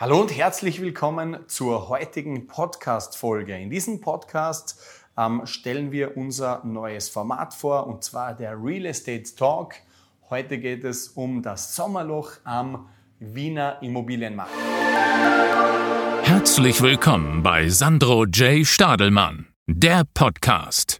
Hallo und herzlich willkommen zur heutigen Podcast-Folge. In diesem Podcast ähm, stellen wir unser neues Format vor und zwar der Real Estate Talk. Heute geht es um das Sommerloch am Wiener Immobilienmarkt. Herzlich willkommen bei Sandro J. Stadelmann, der Podcast.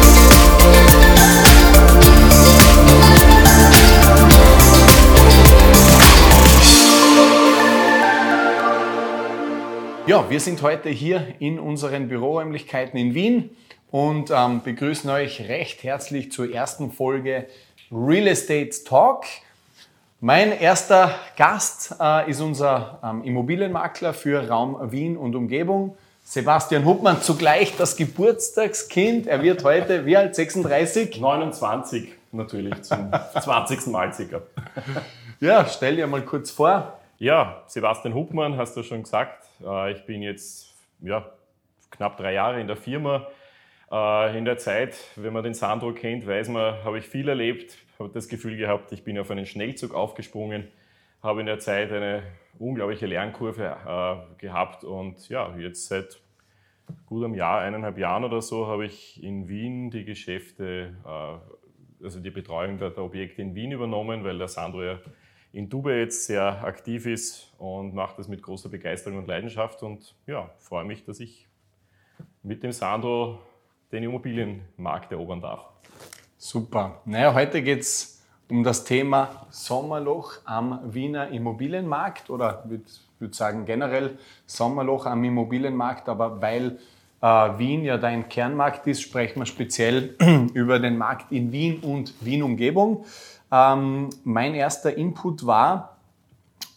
Ja, wir sind heute hier in unseren Büroräumlichkeiten in Wien und ähm, begrüßen euch recht herzlich zur ersten Folge Real Estate Talk. Mein erster Gast äh, ist unser ähm, Immobilienmakler für Raum Wien und Umgebung, Sebastian Huppmann, zugleich das Geburtstagskind. Er wird heute, wie alt, 36? 29 natürlich, zum 20. Mal circa. Ja, stell dir mal kurz vor. Ja, Sebastian Huppmann, hast du schon gesagt. Äh, ich bin jetzt ja, knapp drei Jahre in der Firma. Äh, in der Zeit, wenn man den Sandro kennt, weiß man, habe ich viel erlebt, habe das Gefühl gehabt, ich bin auf einen Schnellzug aufgesprungen, habe in der Zeit eine unglaubliche Lernkurve äh, gehabt und ja, jetzt seit gut einem Jahr, eineinhalb Jahren oder so, habe ich in Wien die Geschäfte, also die Betreuung der Objekte in Wien übernommen, weil der Sandro ja in Dubai jetzt sehr aktiv ist und macht das mit großer Begeisterung und Leidenschaft. Und ja, freue mich, dass ich mit dem Sandro den Immobilienmarkt erobern darf. Super. Naja, heute geht es um das Thema Sommerloch am Wiener Immobilienmarkt oder ich würde sagen generell Sommerloch am Immobilienmarkt, aber weil Wien ja dein Kernmarkt ist, sprechen wir speziell über den Markt in Wien und Wien-Umgebung. Ähm, mein erster Input war,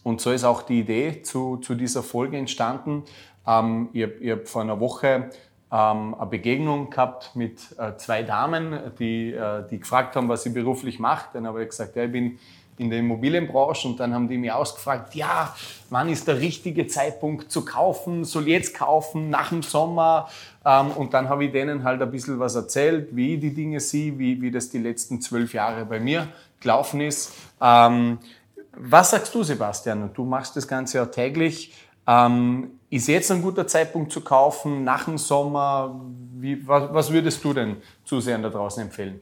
und so ist auch die Idee zu, zu dieser Folge entstanden, ähm, ich habe hab vor einer Woche ähm, eine Begegnung gehabt mit äh, zwei Damen, die, äh, die gefragt haben, was sie beruflich macht. Dann habe ich gesagt, ja, ich bin in der Immobilienbranche und dann haben die mir ausgefragt, ja, wann ist der richtige Zeitpunkt zu kaufen, soll jetzt kaufen, nach dem Sommer. Ähm, und dann habe ich denen halt ein bisschen was erzählt, wie ich die Dinge sehe, wie, wie das die letzten zwölf Jahre bei mir gelaufen ist. Ähm, was sagst du, Sebastian? Du machst das Ganze ja täglich. Ähm, ist jetzt ein guter Zeitpunkt zu kaufen, nach dem Sommer? Wie, was, was würdest du denn Zusehern da draußen empfehlen?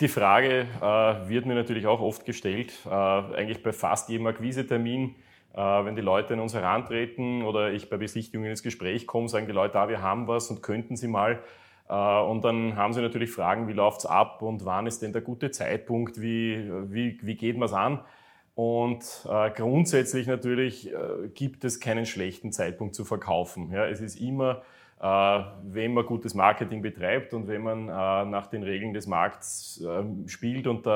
Die Frage äh, wird mir natürlich auch oft gestellt, äh, eigentlich bei fast jedem Akquisetermin, äh, wenn die Leute an uns herantreten oder ich bei Besichtigungen ins Gespräch komme, sagen die Leute, ah, wir haben was und könnten Sie mal. Äh, und dann haben sie natürlich Fragen, wie läuft es ab und wann ist denn der gute Zeitpunkt, wie, wie, wie geht man es an? Und äh, grundsätzlich natürlich äh, gibt es keinen schlechten Zeitpunkt zu verkaufen. Ja, es ist immer wenn man gutes Marketing betreibt und wenn man äh, nach den Regeln des Markts ähm, spielt und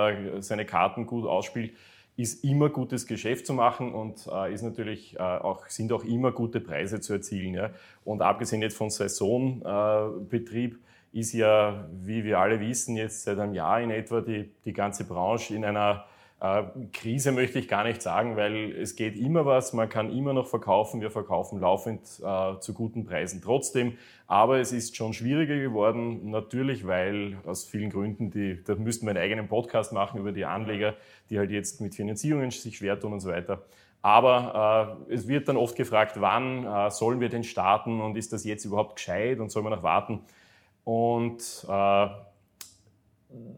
seine Karten gut ausspielt, ist immer gutes Geschäft zu machen und äh, ist natürlich auch, sind auch immer gute Preise zu erzielen. Und abgesehen jetzt von Saisonbetrieb ist ja, wie wir alle wissen, jetzt seit einem Jahr in etwa die, die ganze Branche in einer äh, Krise möchte ich gar nicht sagen, weil es geht immer was, man kann immer noch verkaufen, wir verkaufen laufend äh, zu guten Preisen trotzdem, aber es ist schon schwieriger geworden, natürlich, weil aus vielen Gründen, die, da müssten wir einen eigenen Podcast machen über die Anleger, die halt jetzt mit Finanzierungen sich schwer tun und so weiter. Aber äh, es wird dann oft gefragt, wann äh, sollen wir denn starten und ist das jetzt überhaupt gescheit und soll man noch warten? Und äh,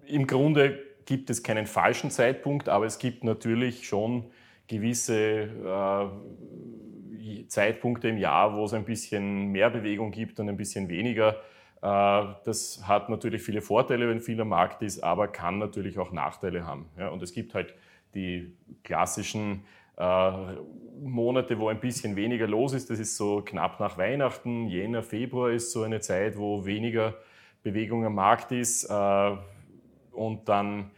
im Grunde gibt es keinen falschen Zeitpunkt, aber es gibt natürlich schon gewisse äh, Zeitpunkte im Jahr, wo es ein bisschen mehr Bewegung gibt und ein bisschen weniger. Äh, das hat natürlich viele Vorteile, wenn viel am Markt ist, aber kann natürlich auch Nachteile haben. Ja, und es gibt halt die klassischen äh, Monate, wo ein bisschen weniger los ist. Das ist so knapp nach Weihnachten. Jänner, Februar ist so eine Zeit, wo weniger Bewegung am Markt ist. Äh, und dann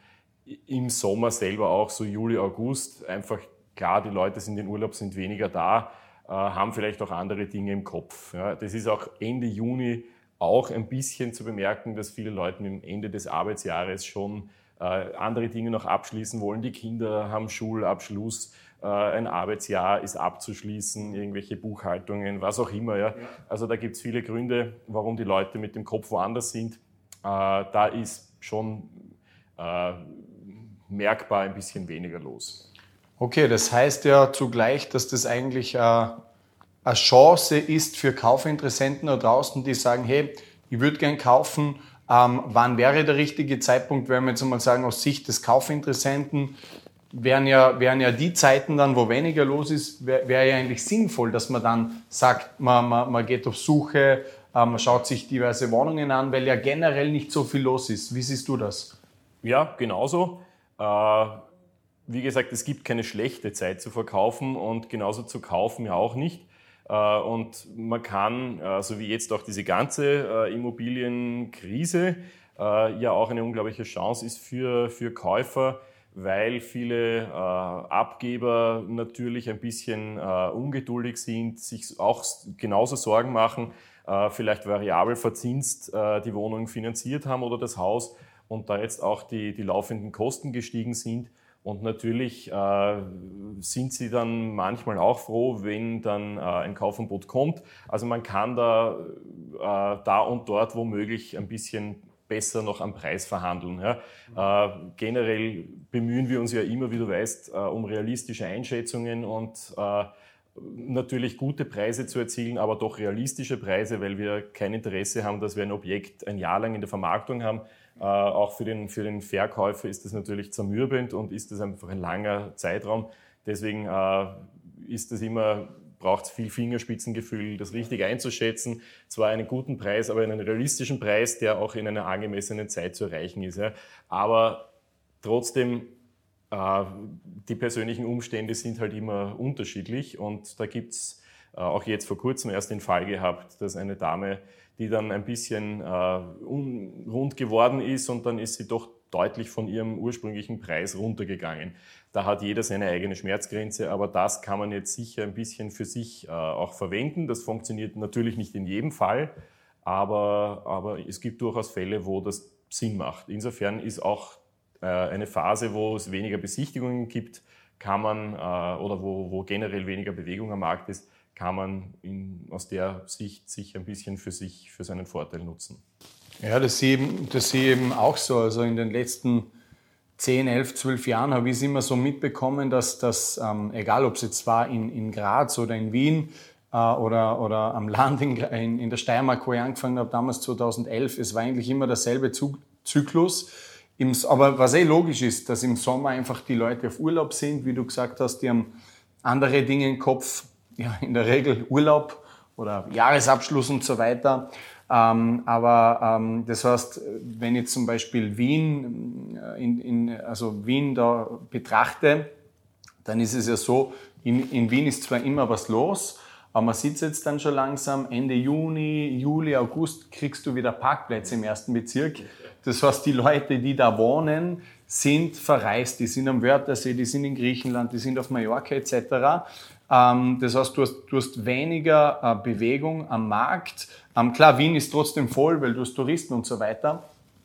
im Sommer selber auch, so Juli, August, einfach klar, die Leute sind in Urlaub, sind weniger da. haben vielleicht auch andere Dinge im Kopf. Ja, das ist auch Ende Juni auch ein bisschen zu bemerken, dass viele Leute am Ende des Arbeitsjahres schon äh, andere Dinge noch abschließen wollen. Die Kinder haben Schulabschluss, äh, ein Arbeitsjahr ist abzuschließen, irgendwelche Buchhaltungen, was auch immer. Ja. Also da gibt es viele Gründe, warum die Leute mit dem Kopf woanders sind. Äh, da ist schon äh, merkbar ein bisschen weniger los. Okay, das heißt ja zugleich, dass das eigentlich äh, eine Chance ist für Kaufinteressenten da draußen, die sagen, hey, ich würde gern kaufen, ähm, wann wäre der richtige Zeitpunkt, wenn wir jetzt mal sagen, aus Sicht des Kaufinteressenten, wären ja, wären ja die Zeiten dann, wo weniger los ist, wäre wär ja eigentlich sinnvoll, dass man dann sagt, man, man, man geht auf Suche, äh, man schaut sich diverse Wohnungen an, weil ja generell nicht so viel los ist. Wie siehst du das? Ja, genauso. Äh, wie gesagt, es gibt keine schlechte Zeit zu verkaufen und genauso zu kaufen ja auch nicht. Äh, und man kann, äh, so wie jetzt auch diese ganze Immobilienkrise, ja auch eine unglaubliche Chance ist für, für Käufer, weil viele Abgeber natürlich ein bisschen ungeduldig sind, sich auch genauso Sorgen machen, vielleicht variabel verzinst die Wohnung finanziert haben oder das Haus und da jetzt auch die, die laufenden Kosten gestiegen sind und natürlich äh, sind sie dann manchmal auch froh, wenn dann äh, ein Kaufangebot kommt. Also man kann da, äh, da und dort womöglich ein bisschen besser noch am Preis verhandeln. Ja. Äh, generell bemühen wir uns ja immer, wie du weißt, äh, um realistische Einschätzungen und äh, natürlich gute Preise zu erzielen, aber doch realistische Preise, weil wir kein Interesse haben, dass wir ein Objekt ein Jahr lang in der Vermarktung haben, äh, auch für den, für den Verkäufer ist das natürlich zermürbend und ist das einfach ein langer Zeitraum. Deswegen äh, ist das immer braucht es viel Fingerspitzengefühl, das richtig einzuschätzen. Zwar einen guten Preis, aber einen realistischen Preis, der auch in einer angemessenen Zeit zu erreichen ist. Ja. Aber trotzdem, äh, die persönlichen Umstände sind halt immer unterschiedlich und da gibt es auch jetzt vor kurzem erst den Fall gehabt, dass eine Dame die dann ein bisschen äh, unrund geworden ist und dann ist sie doch deutlich von ihrem ursprünglichen Preis runtergegangen. Da hat jeder seine eigene Schmerzgrenze, aber das kann man jetzt sicher ein bisschen für sich äh, auch verwenden. Das funktioniert natürlich nicht in jedem Fall, aber, aber es gibt durchaus Fälle, wo das Sinn macht. Insofern ist auch äh, eine Phase, wo es weniger Besichtigungen gibt, kann man, äh, oder wo, wo generell weniger Bewegung am Markt ist, kann man in, aus der Sicht sich ein bisschen für sich, für seinen Vorteil nutzen. Ja, das sehe, ich, das sehe ich eben auch so. Also in den letzten 10, 11, 12 Jahren habe ich es immer so mitbekommen, dass das, ähm, egal ob es jetzt war in, in Graz oder in Wien äh, oder, oder am Land in, in, in der Steiermark, wo ich angefangen habe, damals 2011, es war eigentlich immer derselbe Zyklus. Im, aber was eh logisch ist, dass im Sommer einfach die Leute auf Urlaub sind, wie du gesagt hast, die haben andere Dinge im Kopf, ja, in der Regel Urlaub oder Jahresabschluss und so weiter. Ähm, aber ähm, das heißt, wenn ich zum Beispiel Wien, äh, in, in, also Wien da betrachte, dann ist es ja so, in, in Wien ist zwar immer was los, aber man sieht jetzt dann schon langsam, Ende Juni, Juli, August kriegst du wieder Parkplätze im ersten Bezirk. Das heißt, die Leute, die da wohnen, sind verreist, die sind am Wörthersee, die sind in Griechenland, die sind auf Mallorca etc. Ähm, das heißt, du hast, du hast weniger äh, Bewegung am Markt. Ähm, klar, Wien ist trotzdem voll, weil du hast Touristen und so weiter.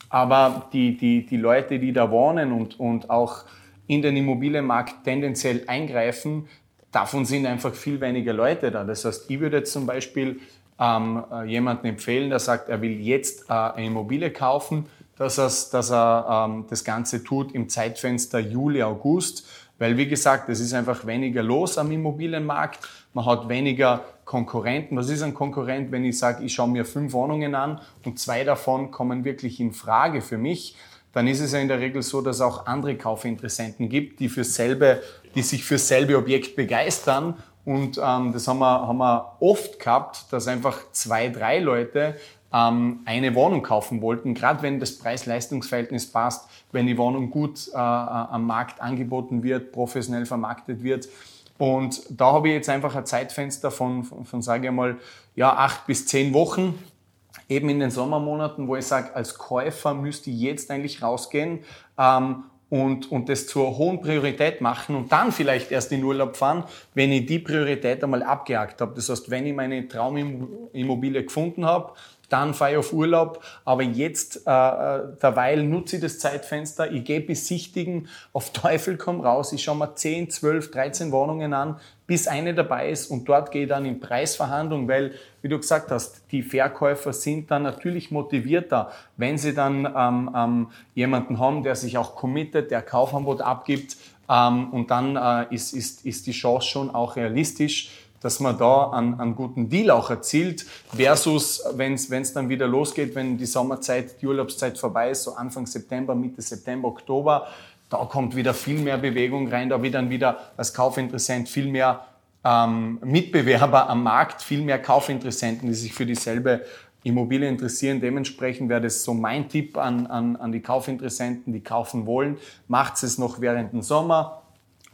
Aber die, die, die Leute, die da wohnen und, und auch in den Immobilienmarkt tendenziell eingreifen, davon sind einfach viel weniger Leute da. Das heißt, ich würde jetzt zum Beispiel ähm, äh, jemanden empfehlen, der sagt, er will jetzt äh, eine Immobilie kaufen, dass, dass er ähm, das Ganze tut im Zeitfenster Juli, August weil, wie gesagt, es ist einfach weniger los am Immobilienmarkt. Man hat weniger Konkurrenten. Was ist ein Konkurrent, wenn ich sage, ich schaue mir fünf Wohnungen an und zwei davon kommen wirklich in Frage für mich? Dann ist es ja in der Regel so, dass es auch andere Kaufinteressenten gibt, die, für selbe, die sich für selbe Objekt begeistern. Und ähm, das haben wir, haben wir oft gehabt, dass einfach zwei, drei Leute ähm, eine Wohnung kaufen wollten, gerade wenn das Preis-Leistungs-Verhältnis passt, wenn die Wohnung gut äh, am Markt angeboten wird, professionell vermarktet wird. Und da habe ich jetzt einfach ein Zeitfenster von, von, von sage ich mal, ja, acht bis zehn Wochen, eben in den Sommermonaten, wo ich sage, als Käufer müsste ich jetzt eigentlich rausgehen. Ähm, und, und das zur hohen Priorität machen und dann vielleicht erst in Urlaub fahren, wenn ich die Priorität einmal abgehakt habe. Das heißt, wenn ich meine Traumimmobilie gefunden habe, dann fahre ich auf Urlaub. Aber jetzt, äh, äh, derweil nutze ich das Zeitfenster, ich gehe besichtigen, auf Teufel komm raus, ich schaue mir 10, 12, 13 Wohnungen an, bis eine dabei ist und dort gehe ich dann in Preisverhandlung, weil, wie du gesagt hast, die Verkäufer sind dann natürlich motivierter, wenn sie dann ähm, ähm, jemanden haben, der sich auch committet, der Kaufangebot abgibt ähm, und dann äh, ist, ist, ist die Chance schon auch realistisch, dass man da einen, einen guten Deal auch erzielt, versus wenn es dann wieder losgeht, wenn die Sommerzeit, die Urlaubszeit vorbei ist, so Anfang September, Mitte September, Oktober, da kommt wieder viel mehr Bewegung rein, da wird dann wieder als Kaufinteressent viel mehr ähm, Mitbewerber am Markt, viel mehr Kaufinteressenten, die sich für dieselbe Immobilie interessieren. Dementsprechend wäre das so mein Tipp an, an, an die Kaufinteressenten, die kaufen wollen. Macht es noch während dem Sommer.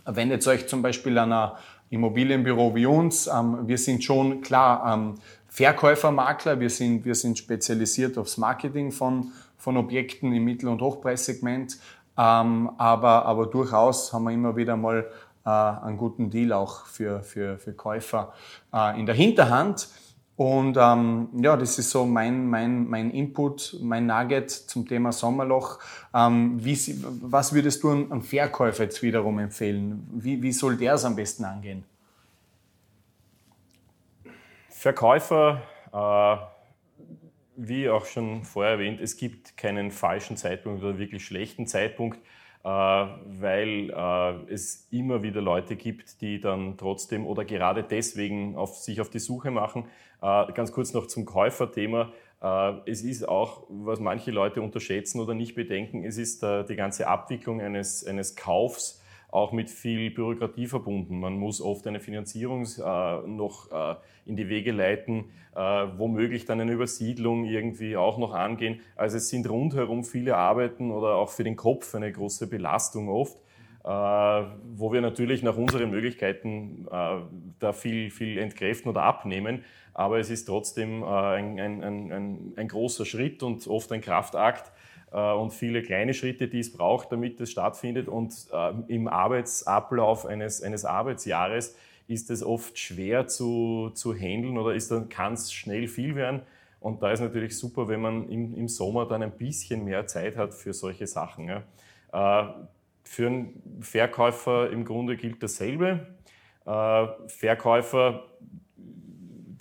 Wendet euch zum Beispiel an einer Immobilienbüro wie uns. Ähm, wir sind schon klar ähm, Verkäufer, Makler. Wir sind, wir sind spezialisiert aufs Marketing von, von Objekten im Mittel- und Hochpreissegment. Ähm, aber, aber durchaus haben wir immer wieder mal äh, einen guten Deal auch für, für, für Käufer äh, in der Hinterhand. Und ähm, ja, das ist so mein, mein, mein Input, mein Nugget zum Thema Sommerloch. Ähm, wie, was würdest du einem Verkäufer jetzt wiederum empfehlen? Wie, wie soll der es am besten angehen? Verkäufer, äh, wie auch schon vorher erwähnt, es gibt keinen falschen Zeitpunkt oder wirklich schlechten Zeitpunkt. Äh, weil äh, es immer wieder Leute gibt, die dann trotzdem oder gerade deswegen auf, sich auf die Suche machen. Äh, ganz kurz noch zum Käuferthema. Es ist auch, was manche Leute unterschätzen oder nicht bedenken, es ist die ganze Abwicklung eines, eines Kaufs auch mit viel Bürokratie verbunden. Man muss oft eine Finanzierung äh, noch äh, in die Wege leiten, äh, womöglich dann eine Übersiedlung irgendwie auch noch angehen. Also es sind rundherum viele Arbeiten oder auch für den Kopf eine große Belastung oft. Äh, wo wir natürlich nach unseren Möglichkeiten äh, da viel, viel entkräften oder abnehmen. Aber es ist trotzdem äh, ein, ein, ein, ein großer Schritt und oft ein Kraftakt, äh, und viele kleine Schritte, die es braucht, damit es stattfindet. Und äh, im Arbeitsablauf eines, eines Arbeitsjahres ist es oft schwer zu, zu handeln oder kann es schnell viel werden. Und da ist natürlich super, wenn man im, im Sommer dann ein bisschen mehr Zeit hat für solche Sachen. Ja. Für einen Verkäufer im Grunde gilt dasselbe. Verkäufer,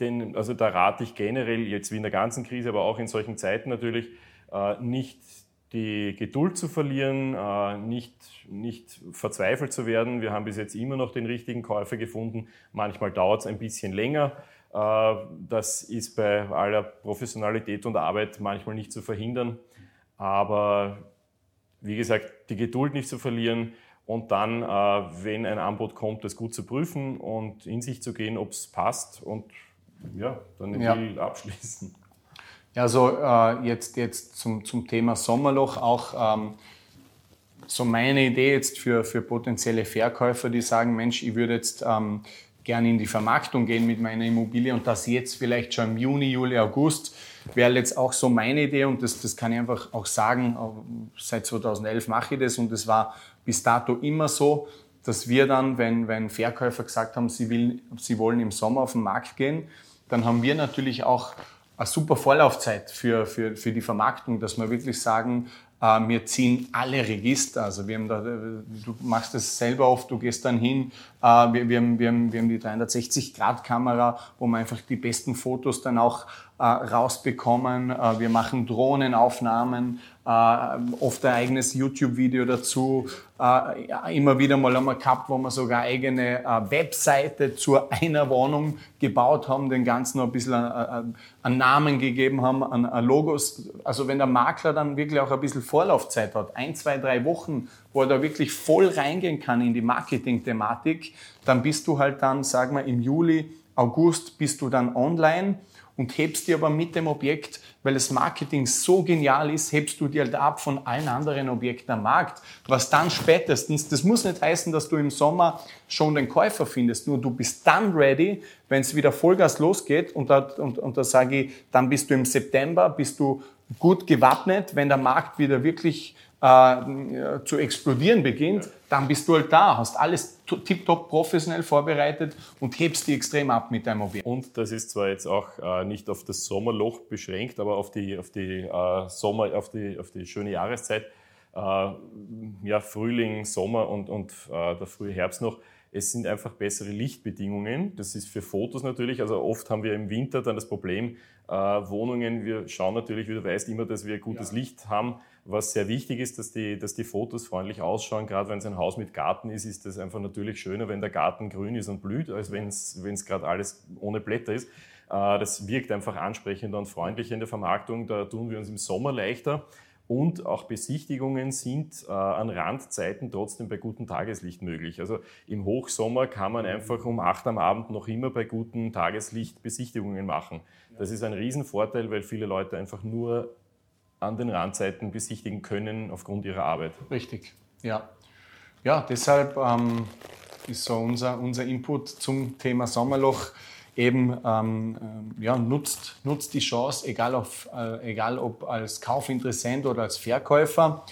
den, also da rate ich generell jetzt wie in der ganzen Krise, aber auch in solchen Zeiten natürlich, nicht die Geduld zu verlieren, äh, nicht, nicht verzweifelt zu werden. Wir haben bis jetzt immer noch den richtigen Käufer gefunden. Manchmal dauert es ein bisschen länger. Äh, das ist bei aller Professionalität und Arbeit manchmal nicht zu verhindern. Aber wie gesagt, die Geduld nicht zu verlieren und dann, äh, wenn ein Angebot kommt, das gut zu prüfen und in sich zu gehen, ob es passt und ja, dann den ja. Deal abschließen. Also äh, jetzt, jetzt zum, zum Thema Sommerloch auch ähm, so meine Idee jetzt für, für potenzielle Verkäufer, die sagen, Mensch, ich würde jetzt ähm, gerne in die Vermarktung gehen mit meiner Immobilie und das jetzt vielleicht schon im Juni, Juli, August wäre jetzt auch so meine Idee und das, das kann ich einfach auch sagen, seit 2011 mache ich das und das war bis dato immer so, dass wir dann, wenn, wenn Verkäufer gesagt haben, sie, will, sie wollen im Sommer auf den Markt gehen, dann haben wir natürlich auch eine super Vorlaufzeit für, für, für die Vermarktung, dass wir wirklich sagen, wir ziehen alle Register. Also wir haben da, du machst das selber oft, du gehst dann hin, äh, wir, wir, haben, wir, haben, wir haben die 360-Grad-Kamera, wo wir einfach die besten Fotos dann auch äh, rausbekommen. Äh, wir machen Drohnenaufnahmen, äh, oft ein eigenes YouTube-Video dazu. Äh, immer wieder mal einmal gehabt, wo wir sogar eigene äh, Webseite zu einer Wohnung gebaut haben, den Ganzen noch ein bisschen einen Namen gegeben haben, an Logos. Also wenn der Makler dann wirklich auch ein bisschen Vorlaufzeit hat, ein, zwei, drei Wochen, wo er da wirklich voll reingehen kann in die Marketing-Thematik, dann bist du halt dann, sagen wir, im Juli, August bist du dann online und hebst dir aber mit dem Objekt, weil das Marketing so genial ist, hebst du dir halt ab von allen anderen Objekten am Markt, was dann spätestens, das muss nicht heißen, dass du im Sommer schon den Käufer findest, nur du bist dann ready, wenn es wieder Vollgas losgeht und da, und, und da sage ich, dann bist du im September, bist du gut gewappnet, wenn der Markt wieder wirklich äh, zu explodieren beginnt, dann bist du halt da, hast alles tiptop professionell vorbereitet und hebst die extrem ab mit deinem Objekt. Und das ist zwar jetzt auch äh, nicht auf das Sommerloch beschränkt, aber auf die, auf die äh, Sommer, auf die, auf die schöne Jahreszeit, äh, ja, Frühling, Sommer und, und äh, der frühe Herbst noch. Es sind einfach bessere Lichtbedingungen. Das ist für Fotos natürlich. Also oft haben wir im Winter dann das Problem, äh, Wohnungen, wir schauen natürlich, wie du weißt, immer, dass wir gutes ja. Licht haben. Was sehr wichtig ist, dass die, dass die Fotos freundlich ausschauen. Gerade wenn es ein Haus mit Garten ist, ist es einfach natürlich schöner, wenn der Garten grün ist und blüht, als wenn es gerade alles ohne Blätter ist. Äh, das wirkt einfach ansprechender und freundlicher in der Vermarktung. Da tun wir uns im Sommer leichter. Und auch Besichtigungen sind äh, an Randzeiten trotzdem bei gutem Tageslicht möglich. Also im Hochsommer kann man einfach um acht am Abend noch immer bei gutem Tageslicht Besichtigungen machen. Das ist ein Riesenvorteil, weil viele Leute einfach nur an den Randzeiten besichtigen können aufgrund ihrer Arbeit. Richtig, ja. Ja, deshalb ähm, ist so unser, unser Input zum Thema Sommerloch eben ähm, äh, ja, nutzt, nutzt die Chance, egal, auf, äh, egal ob als Kaufinteressent oder als Verkäufer.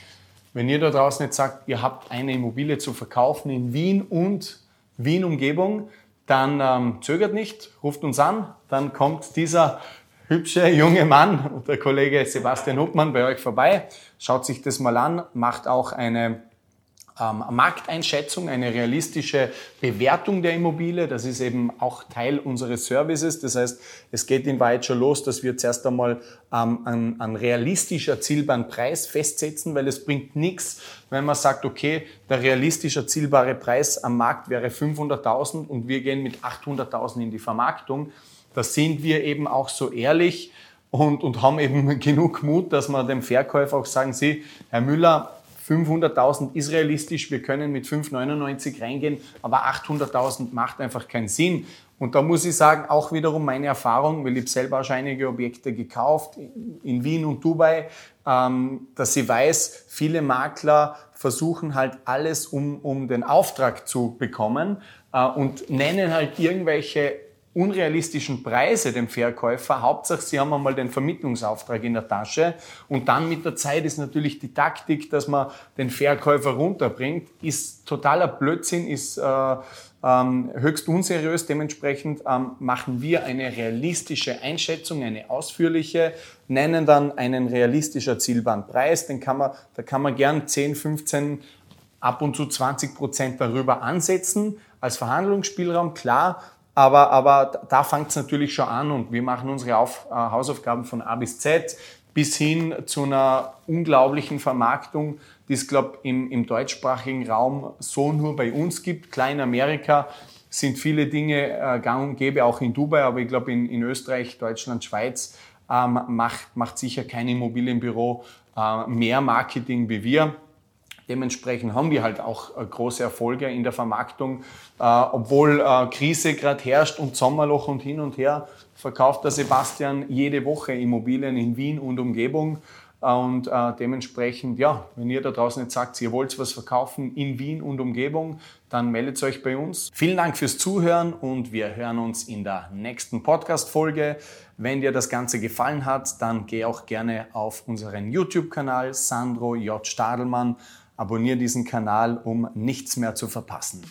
Wenn ihr da draußen jetzt sagt, ihr habt eine Immobilie zu verkaufen in Wien und Wien-Umgebung, dann ähm, zögert nicht, ruft uns an, dann kommt dieser hübsche junge Mann, der Kollege Sebastian Huppmann, bei euch vorbei, schaut sich das mal an, macht auch eine ähm, Markteinschätzung, eine realistische Bewertung der Immobilie. Das ist eben auch Teil unseres Services. Das heißt, es geht in Wahrheit schon los, dass wir zuerst einmal ähm, einen, einen realistisch erzielbaren Preis festsetzen, weil es bringt nichts, wenn man sagt, okay, der realistisch erzielbare Preis am Markt wäre 500.000 und wir gehen mit 800.000 in die Vermarktung. Da sind wir eben auch so ehrlich, und, und haben eben genug Mut, dass wir dem Verkäufer auch sagen, Sie, Herr Müller, 500.000 ist realistisch, wir können mit 5,99 reingehen, aber 800.000 macht einfach keinen Sinn. Und da muss ich sagen, auch wiederum meine Erfahrung, weil ich selber schon einige Objekte gekauft in Wien und Dubai, ähm, dass ich weiß, viele Makler versuchen halt alles, um, um den Auftrag zu bekommen äh, und nennen halt irgendwelche unrealistischen Preise dem Verkäufer. Hauptsache, sie haben einmal den Vermittlungsauftrag in der Tasche. Und dann mit der Zeit ist natürlich die Taktik, dass man den Verkäufer runterbringt, ist totaler Blödsinn, ist äh, ähm, höchst unseriös. Dementsprechend ähm, machen wir eine realistische Einschätzung, eine ausführliche, nennen dann einen realistisch erzielbaren Preis. Den kann man, da kann man gern 10, 15, ab und zu 20 Prozent darüber ansetzen als Verhandlungsspielraum. Klar, aber, aber da fängt es natürlich schon an und wir machen unsere Auf, äh, Hausaufgaben von A bis Z bis hin zu einer unglaublichen Vermarktung, die es, glaube ich, im, im deutschsprachigen Raum so nur bei uns gibt. Klar in Amerika sind viele Dinge äh, gang und gäbe, auch in Dubai, aber ich glaube in, in Österreich, Deutschland, Schweiz ähm, macht, macht sicher kein Immobilienbüro äh, mehr Marketing wie wir. Dementsprechend haben wir halt auch äh, große Erfolge in der Vermarktung. Äh, obwohl äh, Krise gerade herrscht und Sommerloch und hin und her, verkauft der Sebastian jede Woche Immobilien in Wien und Umgebung. Und äh, dementsprechend, ja, wenn ihr da draußen jetzt sagt, ihr wollt was verkaufen in Wien und Umgebung, dann meldet euch bei uns. Vielen Dank fürs Zuhören und wir hören uns in der nächsten Podcast-Folge. Wenn dir das Ganze gefallen hat, dann geh auch gerne auf unseren YouTube-Kanal Sandro J. Stadelmann Abonniere diesen Kanal, um nichts mehr zu verpassen.